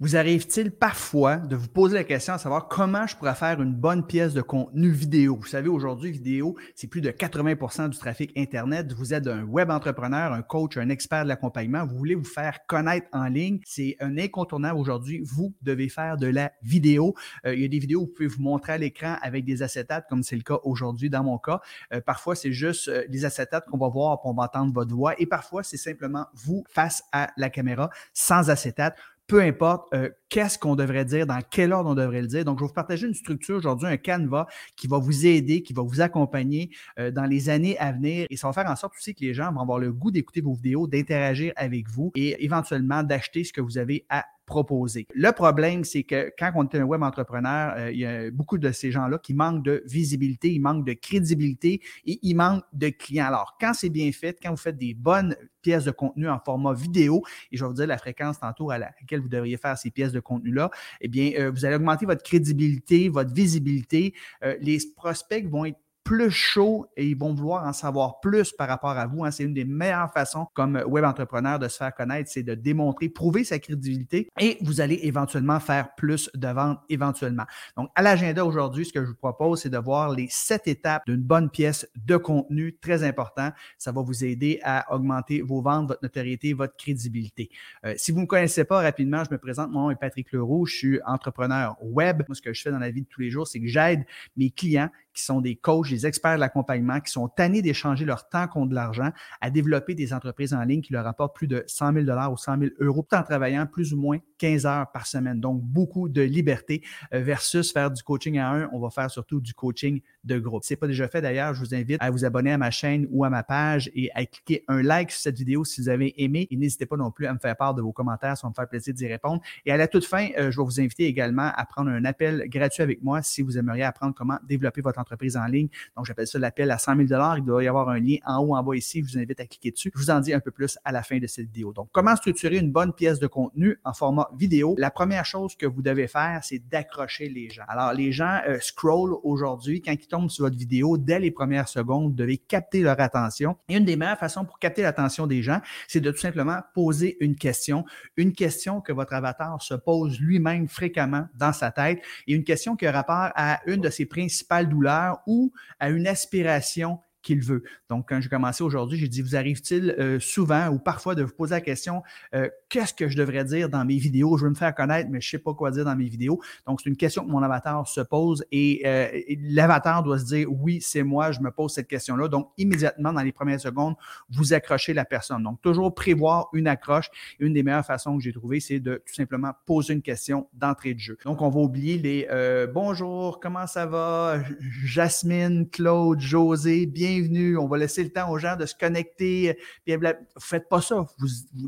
Vous arrive-t-il parfois de vous poser la question à savoir comment je pourrais faire une bonne pièce de contenu vidéo? Vous savez, aujourd'hui, vidéo, c'est plus de 80% du trafic Internet. Vous êtes un web entrepreneur, un coach, un expert de l'accompagnement. Vous voulez vous faire connaître en ligne. C'est un incontournable aujourd'hui. Vous devez faire de la vidéo. Euh, il y a des vidéos où vous pouvez vous montrer à l'écran avec des acétates, comme c'est le cas aujourd'hui dans mon cas. Euh, parfois, c'est juste euh, des acétates qu'on va voir, pour on va entendre votre voix. Et parfois, c'est simplement vous face à la caméra sans acétate peu importe euh, qu'est-ce qu'on devrait dire, dans quel ordre on devrait le dire. Donc, je vais vous partager une structure aujourd'hui, un canevas qui va vous aider, qui va vous accompagner euh, dans les années à venir. Et ça va faire en sorte aussi que les gens vont avoir le goût d'écouter vos vidéos, d'interagir avec vous et éventuellement d'acheter ce que vous avez à Le problème, c'est que quand on est un web entrepreneur, euh, il y a beaucoup de ces gens-là qui manquent de visibilité, ils manquent de crédibilité et ils manquent de clients. Alors, quand c'est bien fait, quand vous faites des bonnes pièces de contenu en format vidéo, et je vais vous dire la fréquence tantôt à laquelle vous devriez faire ces pièces de contenu-là, eh bien, euh, vous allez augmenter votre crédibilité, votre visibilité. Euh, les prospects vont être plus chaud et ils vont vouloir en savoir plus par rapport à vous. Hein. C'est une des meilleures façons comme web entrepreneur de se faire connaître, c'est de démontrer, prouver sa crédibilité et vous allez éventuellement faire plus de ventes éventuellement. Donc, à l'agenda aujourd'hui, ce que je vous propose, c'est de voir les sept étapes d'une bonne pièce de contenu très important. Ça va vous aider à augmenter vos ventes, votre notoriété, votre crédibilité. Euh, si vous ne me connaissez pas rapidement, je me présente. Mon nom est Patrick Leroux. Je suis entrepreneur web. Moi, ce que je fais dans la vie de tous les jours, c'est que j'aide mes clients qui sont des coachs, des experts de l'accompagnement, qui sont tannés d'échanger leur temps contre de l'argent, à développer des entreprises en ligne qui leur apportent plus de 100 000 ou 100 000 euros, tout en travaillant plus ou moins 15 heures par semaine. Donc, beaucoup de liberté euh, versus faire du coaching à un. On va faire surtout du coaching de groupe. Si ce n'est pas déjà fait d'ailleurs, je vous invite à vous abonner à ma chaîne ou à ma page et à cliquer un like sur cette vidéo si vous avez aimé. Et n'hésitez pas non plus à me faire part de vos commentaires, ça va me faire plaisir d'y répondre. Et à la toute fin, euh, je vais vous inviter également à prendre un appel gratuit avec moi si vous aimeriez apprendre comment développer votre entreprise en ligne. Donc, j'appelle ça l'appel à 100 000 Il doit y avoir un lien en haut, en bas ici. Je vous invite à cliquer dessus. Je vous en dis un peu plus à la fin de cette vidéo. Donc, comment structurer une bonne pièce de contenu en format vidéo? La première chose que vous devez faire, c'est d'accrocher les gens. Alors, les gens euh, scroll aujourd'hui. Quand ils tombent sur votre vidéo, dès les premières secondes, vous devez capter leur attention. Et une des meilleures façons pour capter l'attention des gens, c'est de tout simplement poser une question. Une question que votre avatar se pose lui-même fréquemment dans sa tête et une question qui a rapport à une de ses principales douleurs ou à une aspiration qu'il veut. Donc, quand j'ai commencé aujourd'hui, j'ai dit, vous arrive-t-il euh, souvent ou parfois de vous poser la question, euh, qu'est-ce que je devrais dire dans mes vidéos? Je veux me faire connaître, mais je ne sais pas quoi dire dans mes vidéos. Donc, c'est une question que mon avatar se pose et, euh, l'avatar doit se dire, oui, c'est moi, je me pose cette question-là. Donc, immédiatement, dans les premières secondes, vous accrochez la personne. Donc, toujours prévoir une accroche. Une des meilleures façons que j'ai trouvées, c'est de tout simplement poser une question d'entrée de jeu. Donc, on va oublier les bonjour, comment ça va? Jasmine, Claude, José, bien bienvenue. On va laisser le temps aux gens de se connecter. Faites pas ça.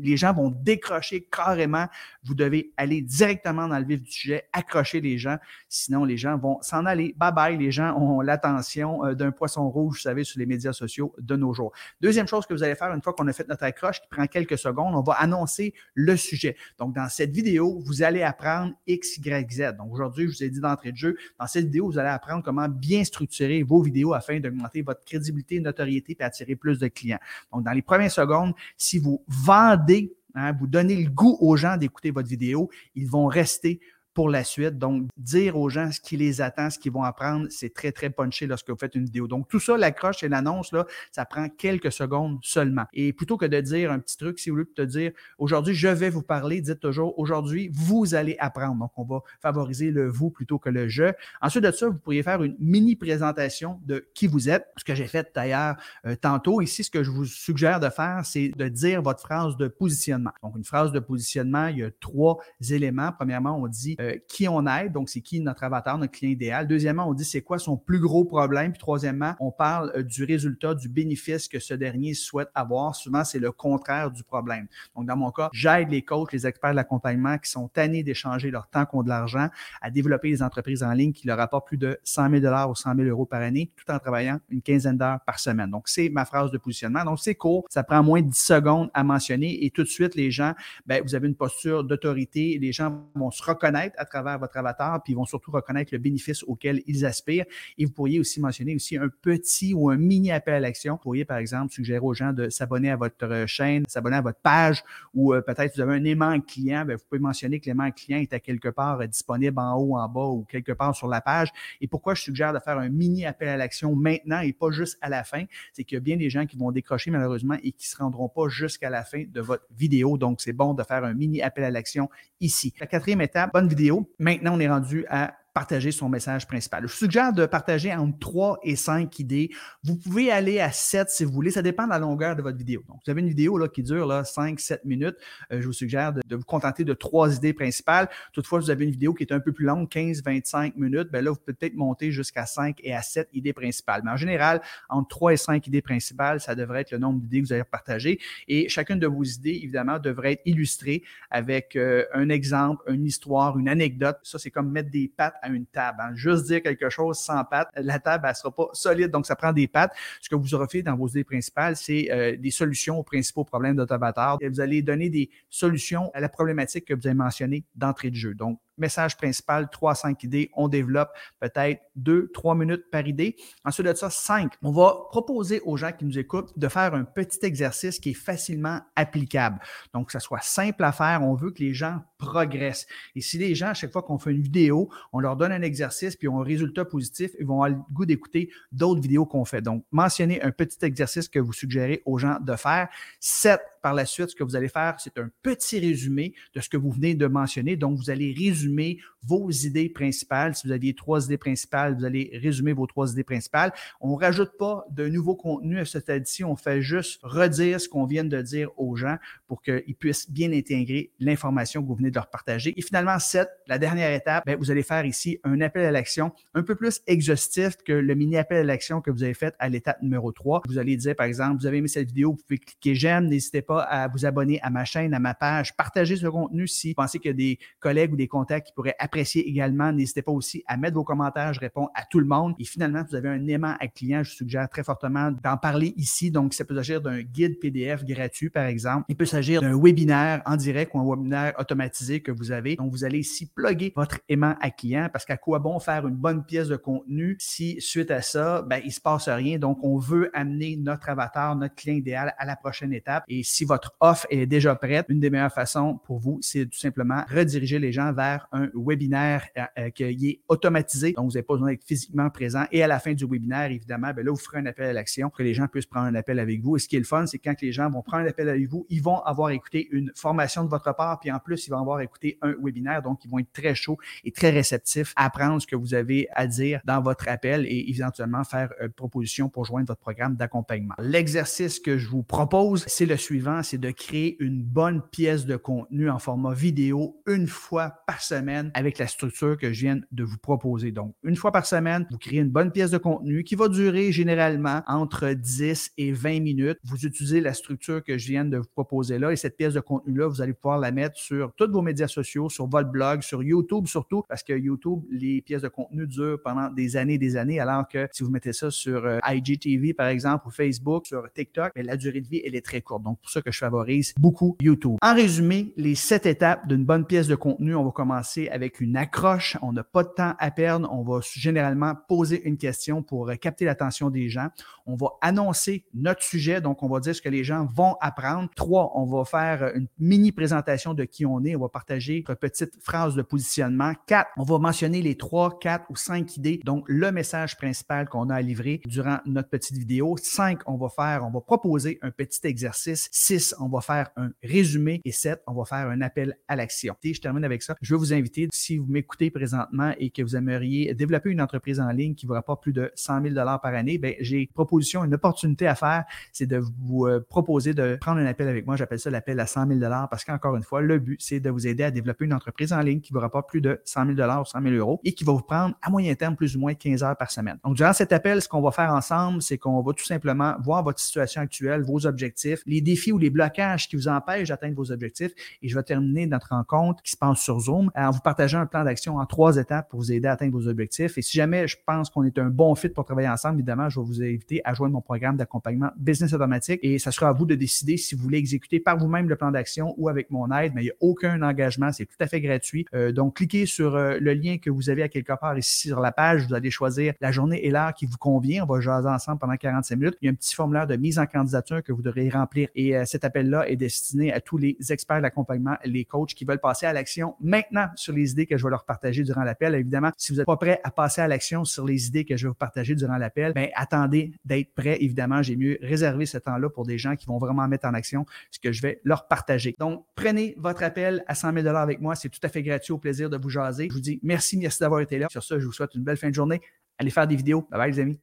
les gens vont décrocher carrément. Vous devez aller directement dans le vif du sujet, accrocher les gens. Sinon, les gens vont s'en aller. Bye bye. Les gens ont l'attention euh, d'un poisson rouge, vous savez, sur les médias sociaux de nos jours. Deuxième chose que vous allez faire une fois qu'on a fait notre accroche, qui prend quelques secondes, on va annoncer le sujet. Donc, dans cette vidéo, vous allez apprendre X, Y, Z. Donc, aujourd'hui, je vous ai dit d'entrée de jeu, dans cette vidéo, vous allez apprendre comment bien structurer vos vidéos afin d'augmenter votre crédibilité notoriété et attirer plus de clients. Donc, dans les premières secondes, si vous vendez, hein, vous donnez le goût aux gens d'écouter votre vidéo, ils vont rester pour la suite. Donc, dire aux gens ce qui les attend, ce qu'ils vont apprendre, c'est très, très punché lorsque vous faites une vidéo. Donc, tout ça, l'accroche et l'annonce, là, ça prend quelques secondes seulement. Et plutôt que de dire un petit truc, si vous voulez te dire aujourd'hui, je vais vous parler, dites toujours aujourd'hui, vous allez apprendre. Donc, on va favoriser le vous plutôt que le je. Ensuite de ça, vous pourriez faire une mini présentation de qui vous êtes, ce que j'ai fait d'ailleurs euh, tantôt. Ici, ce que je vous suggère de faire, c'est de dire votre phrase de positionnement. Donc, une phrase de positionnement, il y a trois éléments. Premièrement, on dit euh, qui on aide, donc c'est qui notre avatar, notre client idéal. Deuxièmement, on dit c'est quoi son plus gros problème. Puis troisièmement, on parle euh, du résultat, du bénéfice que ce dernier souhaite avoir. Souvent, c'est le contraire du problème. Donc, dans mon cas, j'aide les coachs, les experts de l'accompagnement qui sont tannés d'échanger leur temps contre de l'argent à développer des entreprises en ligne qui leur apportent plus de 100 000 ou 100 000 euros par année, tout en travaillant une quinzaine d'heures par semaine. Donc, c'est ma phrase de positionnement. Donc, c'est court, ça prend moins de 10 secondes à mentionner et tout de suite, les gens, ben, vous avez une posture d'autorité, les gens vont se reconnaître à travers votre avatar, puis ils vont surtout reconnaître le bénéfice auquel ils aspirent. Et vous pourriez aussi mentionner aussi un petit ou un mini appel à l'action. Vous pourriez, par exemple, suggérer aux gens de s'abonner à votre chaîne, s'abonner à votre page, ou euh, peut-être vous avez un aimant client, bien, vous pouvez mentionner que l'aimant client est à quelque part euh, disponible en haut, en bas ou quelque part sur la page. Et pourquoi je suggère de faire un mini appel à l'action maintenant et pas juste à la fin, c'est qu'il y a bien des gens qui vont décrocher malheureusement et qui ne se rendront pas jusqu'à la fin de votre vidéo. Donc, c'est bon de faire un mini appel à l'action ici. La quatrième étape, bonne vidéo. Maintenant, on est rendu à partager son message principal. Je suggère de partager entre 3 et 5 idées. Vous pouvez aller à 7 si vous voulez. Ça dépend de la longueur de votre vidéo. Donc, vous avez une vidéo là, qui dure là, 5-7 minutes. Euh, je vous suggère de, vous contenter de trois idées principales. Toutefois, vous avez une vidéo qui est un peu plus longue, 15-25 minutes. Bien là, vous pouvez peut-être monter jusqu'à 5 et à 7 idées principales. Mais en général, entre 3 et 5 idées principales, ça devrait être le nombre d'idées que vous allez partager. Et chacune de vos idées, évidemment, devrait être illustrée avec euh, un exemple, une histoire, une anecdote. Ça, c'est comme mettre des pattes à une table. Hein. Juste dire quelque chose sans pattes, la table, elle ne sera pas solide, donc ça prend des pattes. Ce que vous aurez fait dans vos idées principales, c'est euh, des solutions aux principaux problèmes d'automateur. Vous allez donner des solutions à la problématique que vous avez mentionnée d'entrée de jeu. Donc, message principal, 3 5 idées. On développe peut-être 2, 3 minutes par idée. Ensuite de ça, 5. On va proposer aux gens qui nous écoutent de faire un petit exercice qui est facilement applicable. Donc, que ça soit simple à faire. On veut que les gens progressent. Et si les gens, à chaque fois qu'on fait une vidéo, on leur donne un exercice puis ont un résultat positif, ils vont avoir le goût d'écouter d'autres vidéos qu'on fait. Donc, mentionnez un petit exercice que vous suggérez aux gens de faire. 7. Par la suite, ce que vous allez faire, c'est un petit résumé de ce que vous venez de mentionner. Donc, vous allez résumer vos idées principales. Si vous aviez trois idées principales, vous allez résumer vos trois idées principales. On ne rajoute pas de nouveaux contenus à cette édition. On fait juste redire ce qu'on vient de dire aux gens pour qu'ils puissent bien intégrer l'information que vous venez de leur partager. Et finalement, sept, la dernière étape, bien, vous allez faire ici un appel à l'action un peu plus exhaustif que le mini appel à l'action que vous avez fait à l'étape numéro 3. Vous allez dire, par exemple, vous avez aimé cette vidéo, vous pouvez cliquer j'aime, n'hésitez pas à vous abonner à ma chaîne, à ma page, partagez ce contenu si vous pensez qu'il y a des collègues ou des contacts qui pourraient apprécier également. N'hésitez pas aussi à mettre vos commentaires. Je réponds à tout le monde. Et finalement, vous avez un aimant à client. Je suggère très fortement d'en parler ici. Donc, ça peut s'agir d'un guide PDF gratuit, par exemple. Il peut s'agir d'un webinaire en direct ou un webinaire automatisé que vous avez. Donc, vous allez ici plugger votre aimant à client parce qu'à quoi bon faire une bonne pièce de contenu si suite à ça, ben, il se passe rien. Donc, on veut amener notre avatar, notre client idéal à la prochaine étape. Et si votre offre est déjà prête, une des meilleures façons pour vous, c'est tout simplement rediriger les gens vers un webinaire euh, euh, qui est automatisé. Donc, vous n'avez pas besoin d'être physiquement présent. Et à la fin du webinaire, évidemment, ben là, vous ferez un appel à l'action pour que les gens puissent prendre un appel avec vous. Et ce qui est le fun, c'est quand les gens vont prendre un appel avec vous, ils vont avoir écouté une formation de votre part, puis en plus, ils vont avoir écouté un webinaire. Donc, ils vont être très chauds et très réceptifs à apprendre ce que vous avez à dire dans votre appel et éventuellement faire une proposition pour joindre votre programme d'accompagnement. L'exercice que je vous propose, c'est le suivant, c'est de créer une bonne pièce de contenu en format vidéo une fois par semaine avec la structure que je viens de vous proposer. Donc, une fois par semaine, vous créez une bonne pièce de contenu qui va durer généralement entre 10 et 20 minutes. Vous utilisez la structure que je viens de vous proposer là et cette pièce de contenu-là, vous allez pouvoir la mettre sur tous vos médias sociaux, sur votre blog, sur YouTube surtout, parce que YouTube, les pièces de contenu durent pendant des années et des années, alors que si vous mettez ça sur euh, IGTV, par exemple, ou Facebook, sur TikTok, la durée de vie, elle est très courte. Donc, pour ça que je favorise beaucoup YouTube. En résumé, les sept étapes d'une bonne pièce de contenu, on va commencer avec une accroche. On n'a pas de temps à perdre. On va généralement poser une question pour euh, capter l'attention des gens. On va annoncer notre sujet. Donc, on va dire ce que les gens vont apprendre. Trois, on va faire euh, une mini présentation de qui on est. On va partager une petite phrase de positionnement. Quatre, on va mentionner les trois, quatre ou cinq idées. Donc, le message principal qu'on a à livrer durant notre petite vidéo. Cinq, on va faire, on va proposer un petit exercice. On va faire un résumé. Et sept, on va faire un appel à l'action. Je termine avec ça. Je vais vous inviter si vous m'écoutez présentement et que vous aimeriez développer une entreprise en ligne qui vous rapporte plus de 100 000 par année, ben, j'ai une proposition, une opportunité à faire, c'est de vous euh, proposer de prendre un appel avec moi. J'appelle ça l'appel à 100 000 parce qu'encore une fois, le but, c'est de vous aider à développer une entreprise en ligne qui vous rapporte plus de 100 000 ou 100 000 euros et qui va vous prendre à moyen terme plus ou moins 15 heures par semaine. Donc, durant cet appel, ce qu'on va faire ensemble, c'est qu'on va tout simplement voir votre situation actuelle, vos objectifs, les défis ou les blocages qui vous empêchent d'atteindre vos objectifs. Et je vais terminer notre rencontre qui se passe sur Zoom en vous partageant un plan d'action en trois étapes pour vous aider à atteindre vos objectifs. Et si jamais je pense qu'on est un bon fit pour travailler ensemble, évidemment, je vais vous inviter à joindre mon programme d'accompagnement Business Automatique et ça sera à vous de décider si vous voulez exécuter par vous-même le plan d'action ou avec mon aide, mais il n'y a aucun engagement, c'est tout à fait gratuit. Euh, donc, cliquez sur euh, le lien que vous avez à quelque part ici sur la page, vous allez choisir la journée et l'heure qui vous convient. On va jaser ensemble pendant 45 minutes. Il y a un petit formulaire de mise en candidature que vous devrez remplir et euh, cet appel-là est destiné à tous les experts d'accompagnement, les coachs qui veulent passer à l'action maintenant sur les idées que je vais leur partager durant l'appel. Évidemment, si vous n'êtes pas prêt à passer à l'action sur les idées que je vais vous partager durant l'appel, ben attendez d'être prêt. Évidemment, j'ai mieux réservé ce temps-là pour des gens qui vont vraiment mettre en action ce que je vais leur partager. Donc, prenez votre appel à 100 000 avec moi. C'est tout à fait gratuit. Au plaisir de vous jaser. Je vous dis merci, merci d'avoir été là. Sur ce, je vous souhaite une belle fin de journée. Allez faire des vidéos. Bye bye, les amis.